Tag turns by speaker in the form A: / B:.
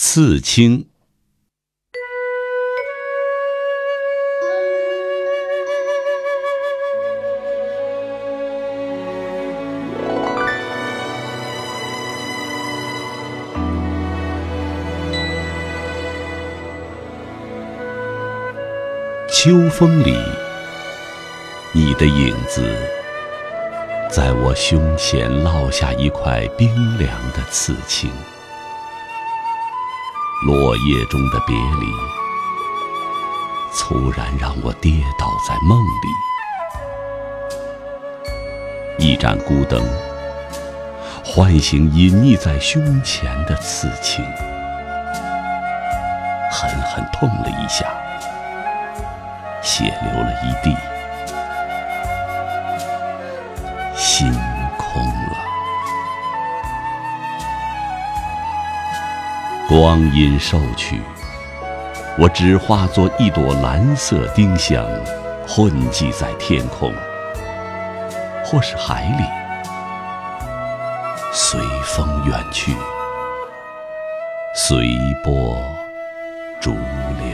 A: 刺青。秋风里，你的影子在我胸前烙下一块冰凉的刺青。落叶中的别离，猝然让我跌倒在梦里。一盏孤灯，唤醒隐匿在胸前的刺青，狠狠痛了一下。血流了一地，心空了。光阴瘦去，我只化作一朵蓝色丁香，混迹在天空，或是海里，随风远去，随波逐流。